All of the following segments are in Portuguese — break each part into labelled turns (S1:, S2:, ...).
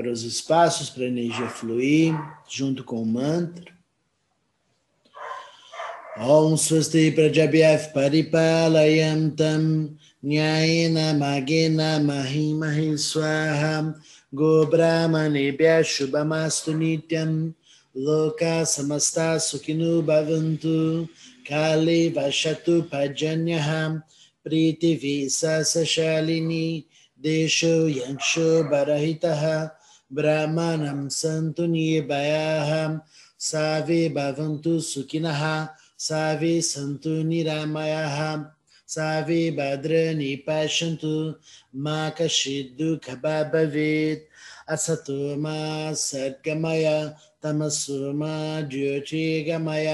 S1: Abra os espaços para a energia fluir, junto com o mantra. Om Swasti Prajabhyaf Paripalayantam Nyayena Magena Mahimahi Swaha Go Brahmanebhya Shubhamastu Nityam Loka Samasta Sukhinu Bhavantu Kali Vashatu Pajanyaham Priti Visa Sashalini Desho Barahitaha ब्राह्मणं सन्तु निर्भयाहं सर्वे भवन्तु सुखिनः सर्वे सन्तु निरामयाः सर्वे भद्राणि पश्यन्तु मा कश्चिद्दुःखभा भवेत् असतो मा सद्गमय तमसो मा ज्योतिर्गमय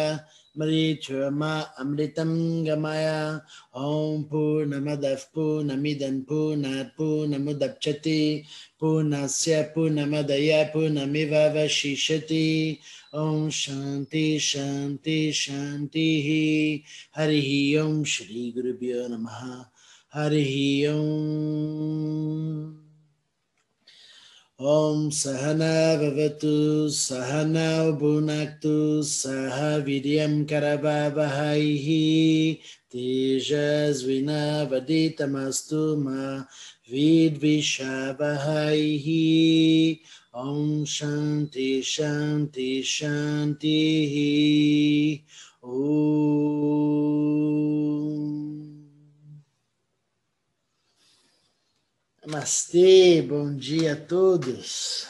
S1: Amritam Gamaya Om Purnamadav Purnamidan Purnat Purnamudapchati Purnasya Purnamadaya Purnamiva Vashishati Om Shanti Shanti Shanti Hari Om Shri Guru Namaha Hari Om Om Sahana Vavatu Sahana Bhunaktu Saha Vidyam Karavavahaihi Tejasvina Vaditamastu Ma Vidvishavahaihi. Om Shanti Shanti Shanti Om Namastê, bom dia a todos.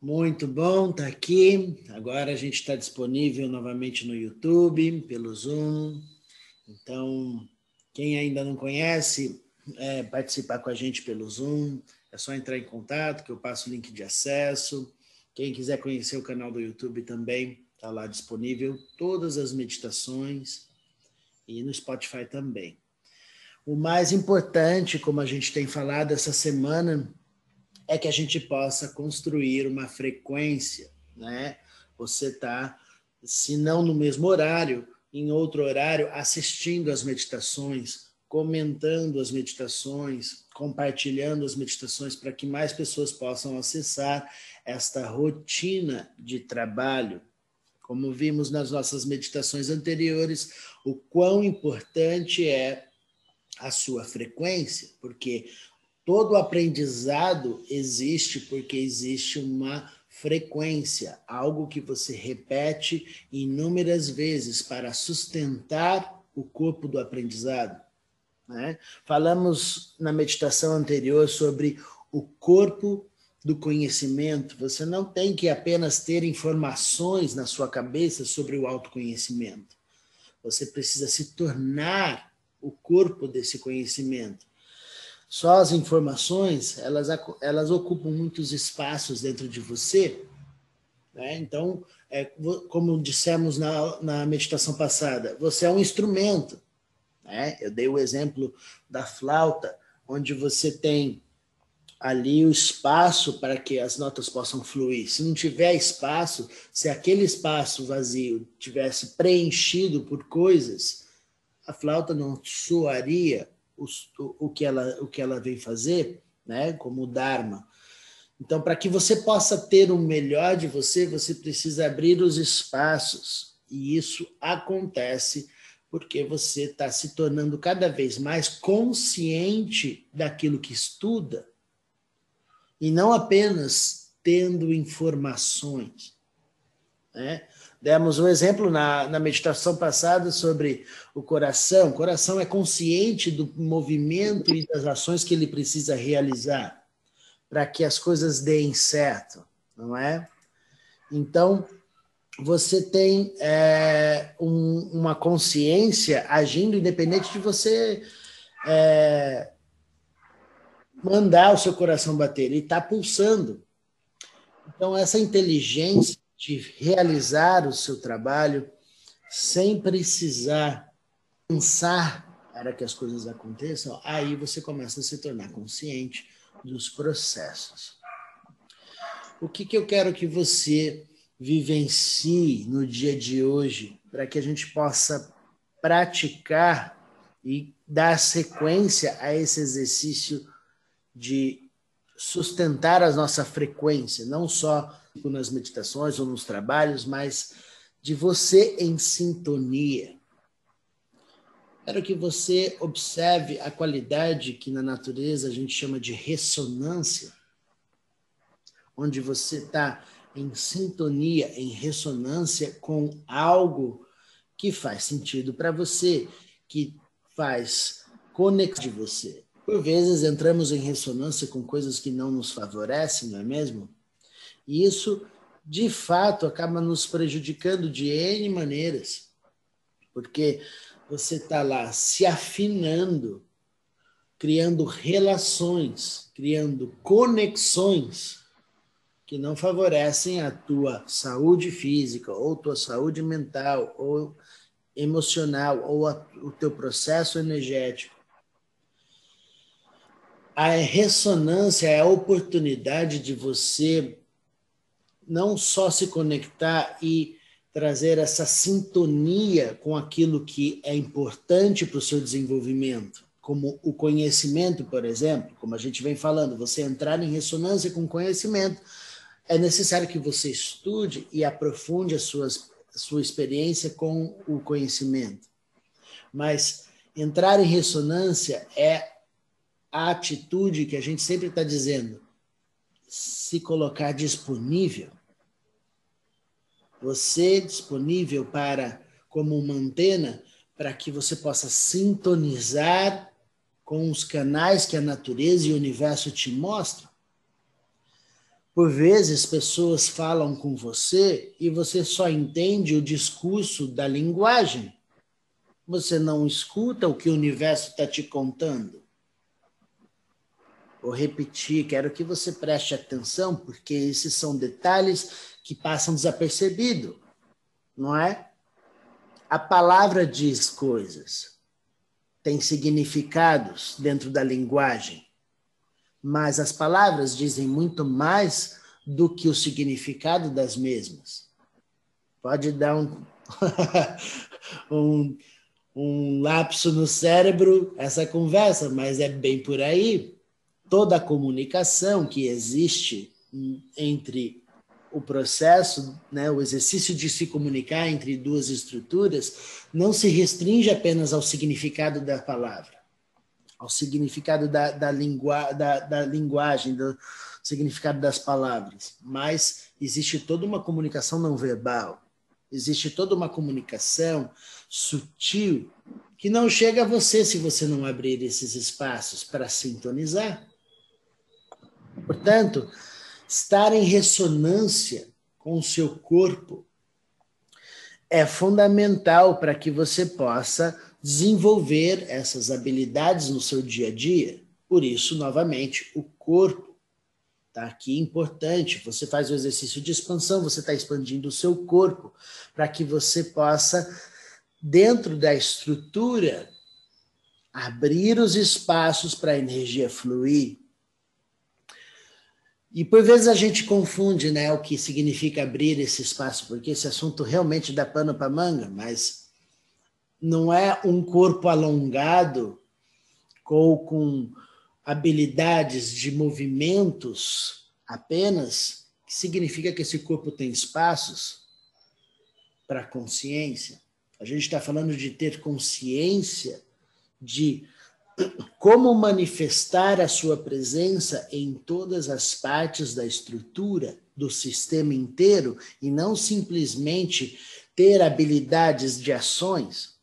S1: Muito bom estar tá aqui. Agora a gente está disponível novamente no YouTube, pelo Zoom. Então, quem ainda não conhece, é, participar com a gente pelo Zoom, é só entrar em contato que eu passo o link de acesso. Quem quiser conhecer o canal do YouTube também, está lá disponível todas as meditações e no Spotify também. O mais importante, como a gente tem falado essa semana, é que a gente possa construir uma frequência, né? Você está, se não no mesmo horário, em outro horário, assistindo as meditações, comentando as meditações, compartilhando as meditações para que mais pessoas possam acessar esta rotina de trabalho. Como vimos nas nossas meditações anteriores, o quão importante é a sua frequência, porque todo aprendizado existe porque existe uma frequência, algo que você repete inúmeras vezes para sustentar o corpo do aprendizado. Né? Falamos na meditação anterior sobre o corpo do conhecimento. Você não tem que apenas ter informações na sua cabeça sobre o autoconhecimento. Você precisa se tornar o corpo desse conhecimento. Só as informações, elas, elas ocupam muitos espaços dentro de você. Né? Então, é, como dissemos na, na meditação passada, você é um instrumento. Né? Eu dei o exemplo da flauta, onde você tem ali o espaço para que as notas possam fluir. Se não tiver espaço, se aquele espaço vazio tivesse preenchido por coisas, a flauta não soaria o, o, que ela, o que ela vem fazer, né? como o Dharma. Então, para que você possa ter o melhor de você, você precisa abrir os espaços. E isso acontece porque você está se tornando cada vez mais consciente daquilo que estuda e não apenas tendo informações. Né? Demos um exemplo na, na meditação passada sobre o coração. O coração é consciente do movimento e das ações que ele precisa realizar para que as coisas deem certo, não é? Então, você tem é, um, uma consciência agindo independente de você é, mandar o seu coração bater, ele está pulsando. Então, essa inteligência de realizar o seu trabalho sem precisar pensar para que as coisas aconteçam, aí você começa a se tornar consciente dos processos. O que, que eu quero que você vivencie no dia de hoje para que a gente possa praticar e dar sequência a esse exercício de sustentar a nossa frequência, não só nas meditações ou nos trabalhos, mas de você em sintonia. Quero que você observe a qualidade que na natureza a gente chama de ressonância, onde você está em sintonia, em ressonância com algo que faz sentido para você, que faz conexão de você. Por vezes entramos em ressonância com coisas que não nos favorecem, não é mesmo? E isso, de fato, acaba nos prejudicando de N maneiras, porque você está lá se afinando, criando relações, criando conexões que não favorecem a tua saúde física, ou tua saúde mental, ou emocional, ou a, o teu processo energético. A ressonância é a oportunidade de você não só se conectar e trazer essa sintonia com aquilo que é importante para o seu desenvolvimento, como o conhecimento, por exemplo, como a gente vem falando, você entrar em ressonância com o conhecimento é necessário que você estude e aprofunde a, suas, sua experiência com o conhecimento. Mas entrar em ressonância é a atitude que a gente sempre está dizendo, se colocar disponível. Você disponível para, como uma antena, para que você possa sintonizar com os canais que a natureza e o universo te mostram. Por vezes, pessoas falam com você e você só entende o discurso da linguagem. Você não escuta o que o universo está te contando. Vou repetir, quero que você preste atenção, porque esses são detalhes que passam desapercebido, não é? A palavra diz coisas, tem significados dentro da linguagem mas as palavras dizem muito mais do que o significado das mesmas. Pode dar um, um, um lapso no cérebro essa conversa, mas é bem por aí. Toda a comunicação que existe entre o processo, né, o exercício de se comunicar entre duas estruturas, não se restringe apenas ao significado da palavra ao significado da, da, lingua, da, da linguagem, do significado das palavras, mas existe toda uma comunicação não verbal, existe toda uma comunicação sutil que não chega a você se você não abrir esses espaços para sintonizar. Portanto, estar em ressonância com o seu corpo é fundamental para que você possa desenvolver essas habilidades no seu dia a dia. Por isso, novamente, o corpo está aqui importante. Você faz o exercício de expansão, você está expandindo o seu corpo para que você possa, dentro da estrutura, abrir os espaços para a energia fluir. E por vezes a gente confunde né, o que significa abrir esse espaço, porque esse assunto realmente dá pano para manga, mas não é um corpo alongado ou com habilidades de movimentos apenas, que significa que esse corpo tem espaços para consciência. A gente está falando de ter consciência de como manifestar a sua presença em todas as partes da estrutura do sistema inteiro e não simplesmente ter habilidades de ações.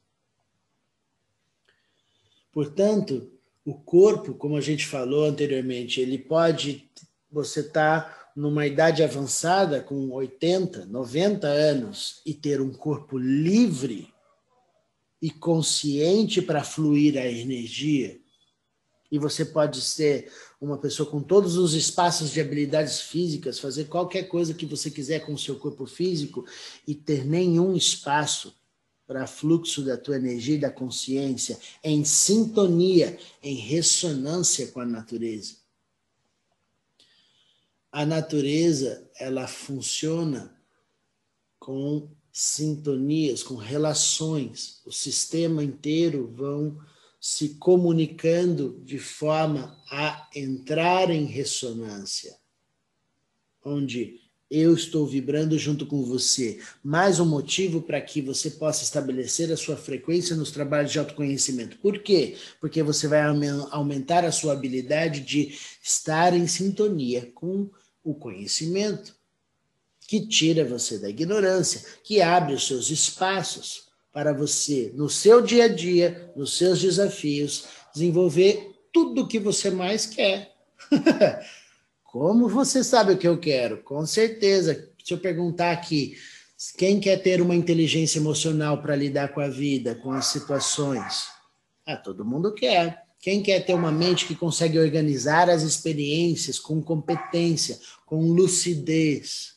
S1: Portanto, o corpo, como a gente falou anteriormente, ele pode você estar tá numa idade avançada com 80, 90 anos e ter um corpo livre e consciente para fluir a energia. E você pode ser uma pessoa com todos os espaços de habilidades físicas, fazer qualquer coisa que você quiser com o seu corpo físico e ter nenhum espaço para fluxo da tua energia e da consciência em sintonia, em ressonância com a natureza. A natureza, ela funciona com sintonias, com relações. O sistema inteiro vão se comunicando de forma a entrar em ressonância, onde eu estou vibrando junto com você. Mais um motivo para que você possa estabelecer a sua frequência nos trabalhos de autoconhecimento. Por quê? Porque você vai aumentar a sua habilidade de estar em sintonia com o conhecimento, que tira você da ignorância, que abre os seus espaços para você, no seu dia a dia, nos seus desafios, desenvolver tudo o que você mais quer. Como você sabe o que eu quero? Com certeza. Se eu perguntar aqui, quem quer ter uma inteligência emocional para lidar com a vida, com as situações? Ah, todo mundo quer. Quem quer ter uma mente que consegue organizar as experiências com competência, com lucidez,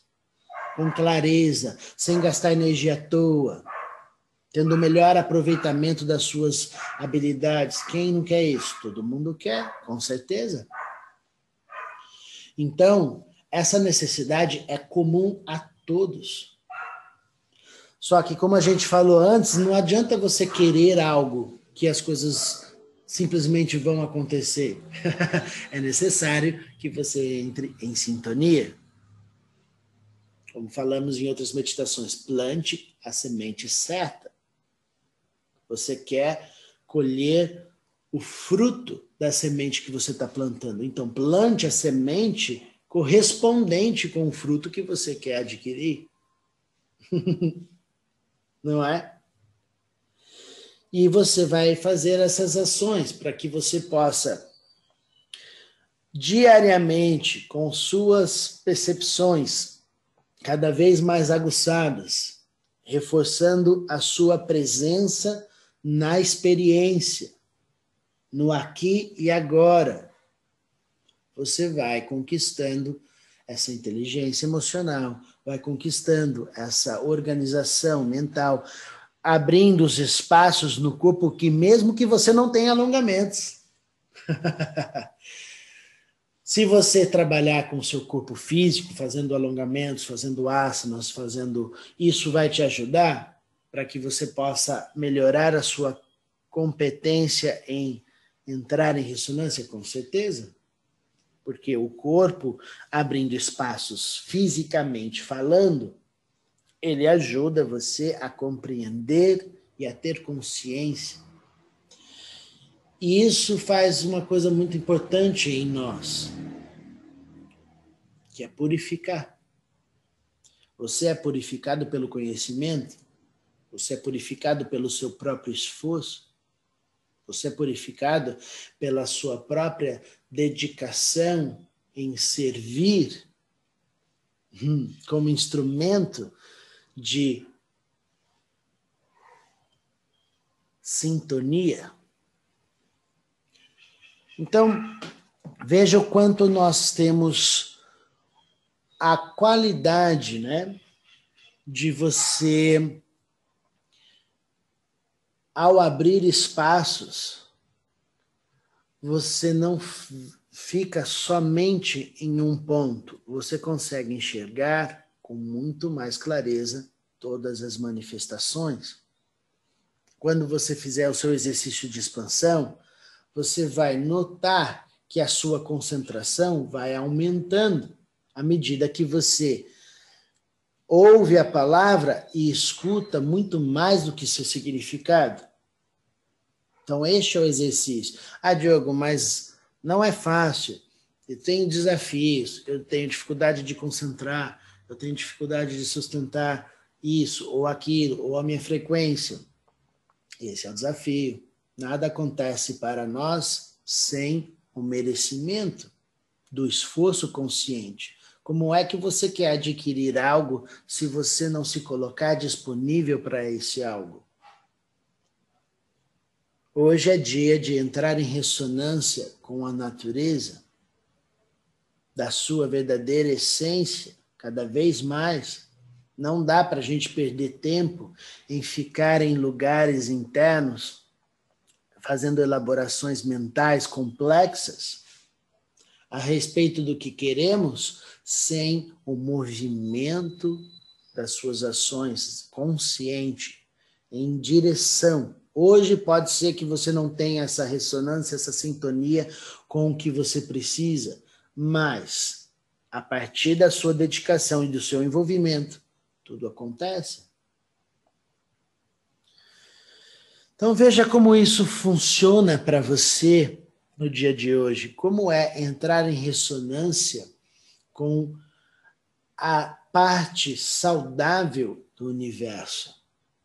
S1: com clareza, sem gastar energia à toa, tendo o melhor aproveitamento das suas habilidades? Quem não quer isso? Todo mundo quer, com certeza. Então, essa necessidade é comum a todos. Só que, como a gente falou antes, não adianta você querer algo que as coisas simplesmente vão acontecer. é necessário que você entre em sintonia. Como falamos em outras meditações, plante a semente certa. Você quer colher o fruto da semente que você está plantando. Então, plante a semente correspondente com o fruto que você quer adquirir. Não é? E você vai fazer essas ações para que você possa diariamente, com suas percepções cada vez mais aguçadas, reforçando a sua presença na experiência, no aqui e agora. Você vai conquistando essa inteligência emocional, vai conquistando essa organização mental, abrindo os espaços no corpo que mesmo que você não tenha alongamentos. Se você trabalhar com o seu corpo físico, fazendo alongamentos, fazendo asanas, fazendo isso vai te ajudar para que você possa melhorar a sua competência em entrar em ressonância, com certeza. Porque o corpo, abrindo espaços fisicamente falando, ele ajuda você a compreender e a ter consciência. E isso faz uma coisa muito importante em nós, que é purificar. Você é purificado pelo conhecimento, você é purificado pelo seu próprio esforço, você é purificado pela sua própria dedicação em servir hum, como instrumento de sintonia. Então, veja o quanto nós temos a qualidade, né, de você ao abrir espaços, você não fica somente em um ponto, você consegue enxergar com muito mais clareza todas as manifestações. Quando você fizer o seu exercício de expansão, você vai notar que a sua concentração vai aumentando à medida que você ouve a palavra e escuta muito mais do que seu significado. Então, este é o exercício. Ah, Diogo, mas não é fácil. Eu tenho desafios, eu tenho dificuldade de concentrar, eu tenho dificuldade de sustentar isso ou aquilo, ou a minha frequência. Esse é o desafio. Nada acontece para nós sem o merecimento do esforço consciente. Como é que você quer adquirir algo se você não se colocar disponível para esse algo? Hoje é dia de entrar em ressonância com a natureza, da sua verdadeira essência, cada vez mais. Não dá para a gente perder tempo em ficar em lugares internos, fazendo elaborações mentais complexas a respeito do que queremos, sem o movimento das suas ações consciente em direção Hoje pode ser que você não tenha essa ressonância, essa sintonia com o que você precisa, mas a partir da sua dedicação e do seu envolvimento, tudo acontece. Então veja como isso funciona para você no dia de hoje, como é entrar em ressonância com a parte saudável do universo,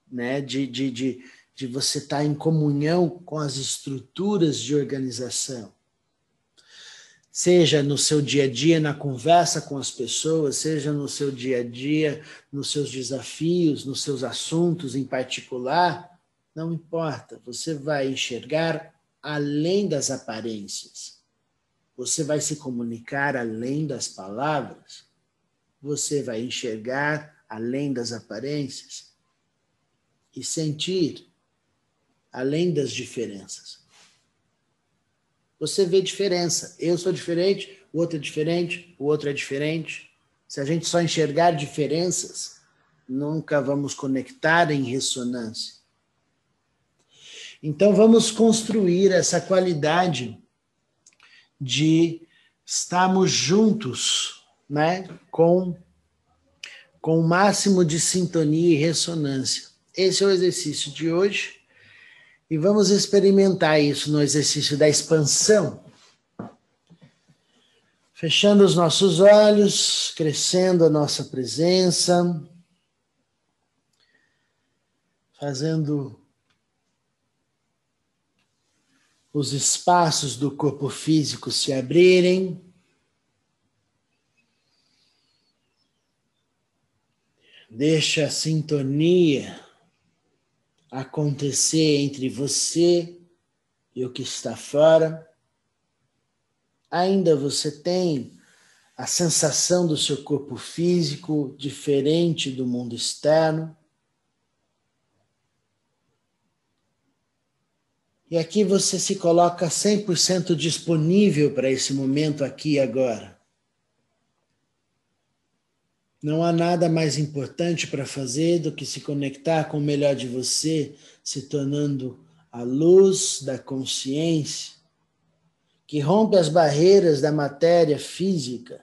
S1: né? De, de, de de você estar tá em comunhão com as estruturas de organização. Seja no seu dia a dia, na conversa com as pessoas, seja no seu dia a dia, nos seus desafios, nos seus assuntos em particular, não importa, você vai enxergar além das aparências. Você vai se comunicar além das palavras. Você vai enxergar além das aparências e sentir além das diferenças. Você vê diferença. Eu sou diferente, o outro é diferente, o outro é diferente. Se a gente só enxergar diferenças, nunca vamos conectar em ressonância. Então vamos construir essa qualidade de estarmos juntos, né, com com o máximo de sintonia e ressonância. Esse é o exercício de hoje. E vamos experimentar isso no exercício da expansão. Fechando os nossos olhos, crescendo a nossa presença, fazendo os espaços do corpo físico se abrirem. Deixa a sintonia acontecer entre você e o que está fora, ainda você tem a sensação do seu corpo físico diferente do mundo externo. E aqui você se coloca 100% disponível para esse momento aqui e agora. Não há nada mais importante para fazer do que se conectar com o melhor de você, se tornando a luz da consciência, que rompe as barreiras da matéria física,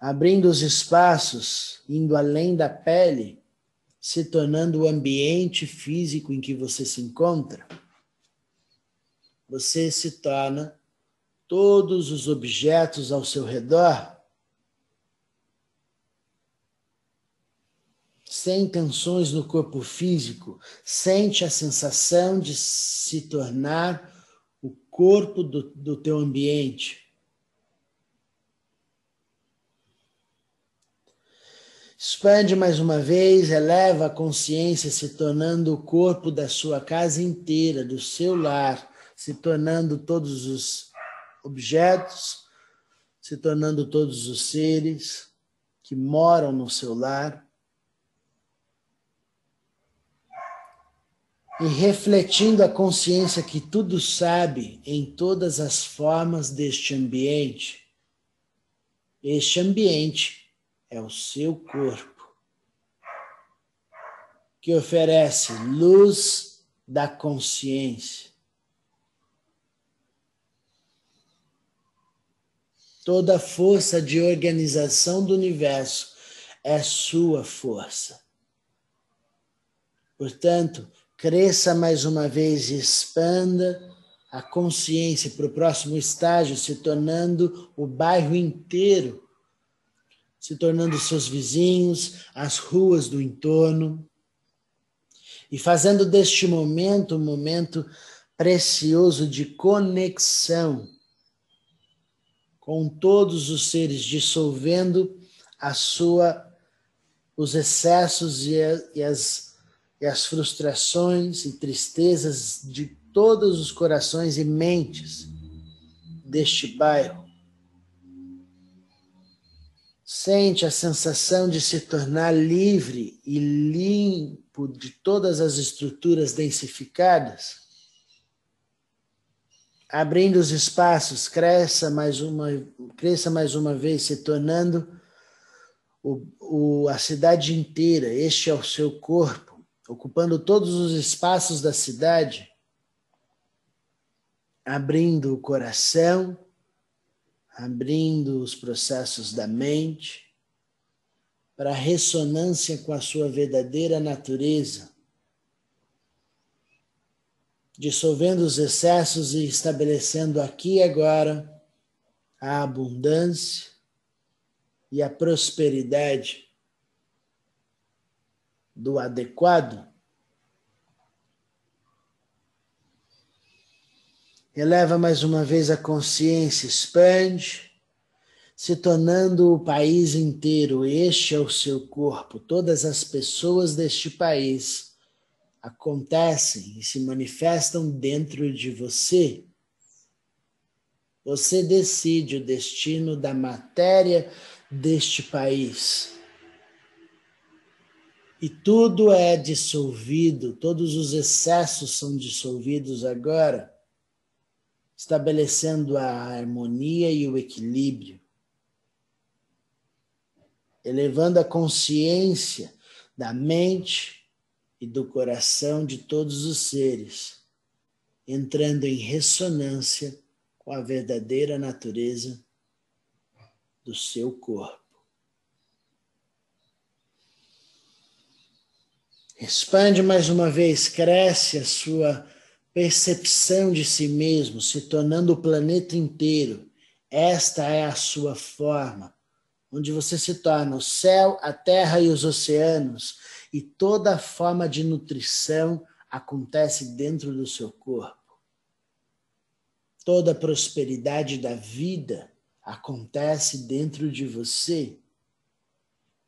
S1: abrindo os espaços, indo além da pele, se tornando o ambiente físico em que você se encontra. Você se torna todos os objetos ao seu redor sem tensões no corpo físico, sente a sensação de se tornar o corpo do, do teu ambiente. Expande mais uma vez, eleva a consciência, se tornando o corpo da sua casa inteira, do seu lar, se tornando todos os objetos, se tornando todos os seres que moram no seu lar. e refletindo a consciência que tudo sabe em todas as formas deste ambiente. Este ambiente é o seu corpo, que oferece luz da consciência. Toda a força de organização do universo é sua força. Portanto, cresça mais uma vez e expanda a consciência para o próximo estágio, se tornando o bairro inteiro, se tornando seus vizinhos, as ruas do entorno, e fazendo deste momento um momento precioso de conexão com todos os seres, dissolvendo a sua os excessos e, e as e as frustrações e tristezas de todos os corações e mentes deste bairro. Sente a sensação de se tornar livre e limpo de todas as estruturas densificadas. Abrindo os espaços, cresça mais uma, cresça mais uma vez, se tornando o, o, a cidade inteira. Este é o seu corpo ocupando todos os espaços da cidade, abrindo o coração, abrindo os processos da mente para ressonância com a sua verdadeira natureza, dissolvendo os excessos e estabelecendo aqui e agora a abundância e a prosperidade do adequado. Eleva mais uma vez a consciência, expande, se tornando o país inteiro. Este é o seu corpo. Todas as pessoas deste país acontecem e se manifestam dentro de você. Você decide o destino da matéria deste país. E tudo é dissolvido, todos os excessos são dissolvidos agora, estabelecendo a harmonia e o equilíbrio, elevando a consciência da mente e do coração de todos os seres, entrando em ressonância com a verdadeira natureza do seu corpo. Expande mais uma vez, cresce a sua percepção de si mesmo, se tornando o planeta inteiro. Esta é a sua forma, onde você se torna o céu, a terra e os oceanos, e toda forma de nutrição acontece dentro do seu corpo. Toda prosperidade da vida acontece dentro de você.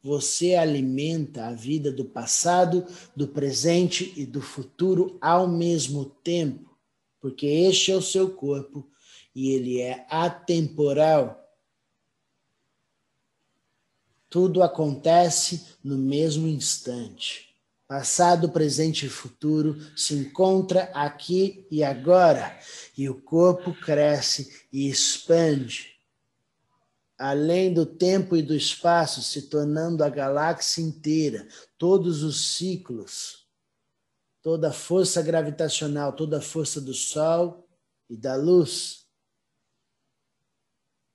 S1: Você alimenta a vida do passado, do presente e do futuro ao mesmo tempo, porque este é o seu corpo e ele é atemporal. Tudo acontece no mesmo instante. Passado, presente e futuro se encontra aqui e agora, e o corpo cresce e expande além do tempo e do espaço, se tornando a galáxia inteira, todos os ciclos, toda a força gravitacional, toda a força do Sol e da luz,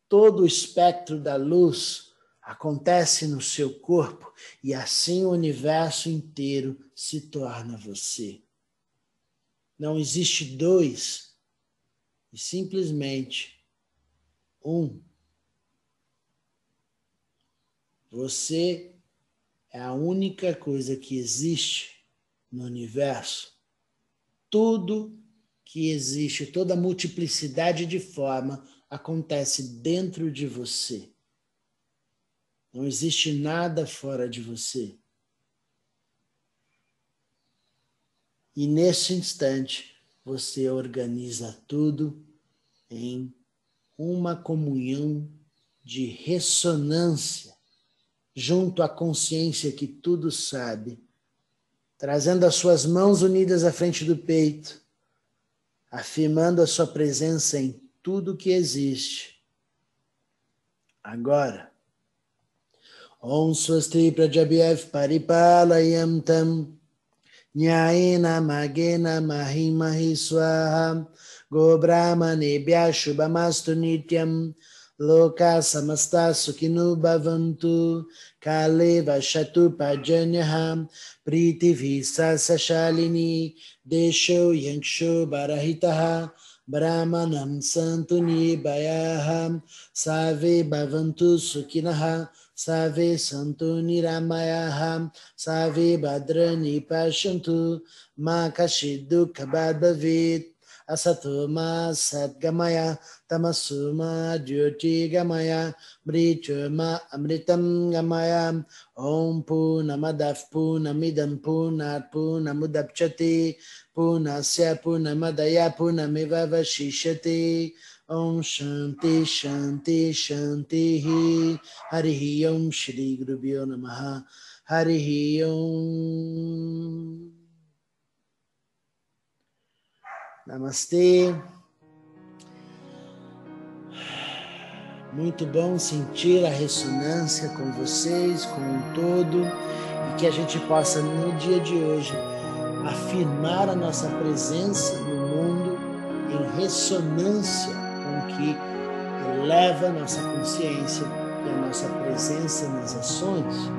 S1: todo o espectro da luz acontece no seu corpo e assim o universo inteiro se torna você. Não existe dois, e simplesmente um Você é a única coisa que existe no universo. Tudo que existe, toda a multiplicidade de forma acontece dentro de você. Não existe nada fora de você. E nesse instante, você organiza tudo em uma comunhão de ressonância junto à consciência que tudo sabe, trazendo as suas mãos unidas à frente do peito, afirmando a sua presença em tudo que existe. Agora, Om Swasti Prajabhyav Paripalayam Tam. Nyayena Magena Mahimahi Swaha. Go Brahmanebhya Shubhamastu Nityam. Loka Samasta Sukhinu Bhavantu. Kale Vashatu Pajanyaham Priti Sashalini Desho Yanksho Barahitaha. Brahmanam Santuni Savi Santu Niramayaham, Savi Badrani Pashantu, Makashidu Kabadavit, Asatuma satgamaya. Tamasuma Jyoti Gamaya, Mrityuma Amritam Gamaya, Om Punamadav Punamidam Punat Punamudapchati, Punasya Punamadaya Punamivavashishati, Punamivavashishati, Om Shanti Shanti Shanti Hari Om Shri Guru Namaha Hari Om Namastê. Muito bom sentir a ressonância com vocês, com um todo. e que a gente possa, no dia de hoje, afirmar a nossa presença no mundo em ressonância com que eleva a nossa consciência e a nossa presença nas ações.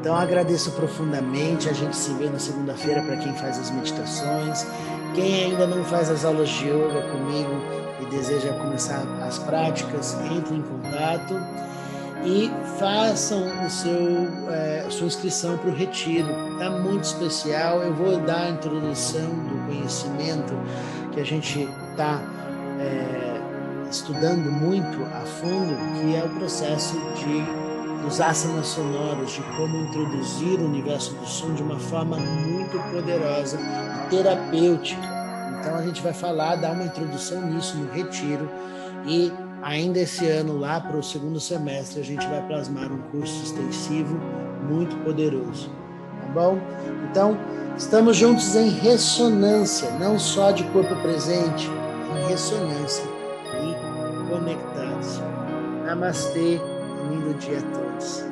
S1: Então agradeço profundamente. A gente se vê na segunda-feira para quem faz as meditações. Quem ainda não faz as aulas de yoga comigo e deseja começar as práticas, entre em contato e façam o seu, é, sua inscrição para o retiro. Está muito especial. Eu vou dar a introdução do conhecimento que a gente está é, estudando muito a fundo, que é o processo de dos asanas sonoros, de como introduzir o universo do som de uma forma muito poderosa e terapêutica. Então a gente vai falar, dar uma introdução nisso no retiro e ainda esse ano, lá para o segundo semestre, a gente vai plasmar um curso extensivo muito poderoso. Tá bom? Então, estamos juntos em ressonância, não só de corpo presente, ressonância e conectados. Namastê, lindo dia a todos.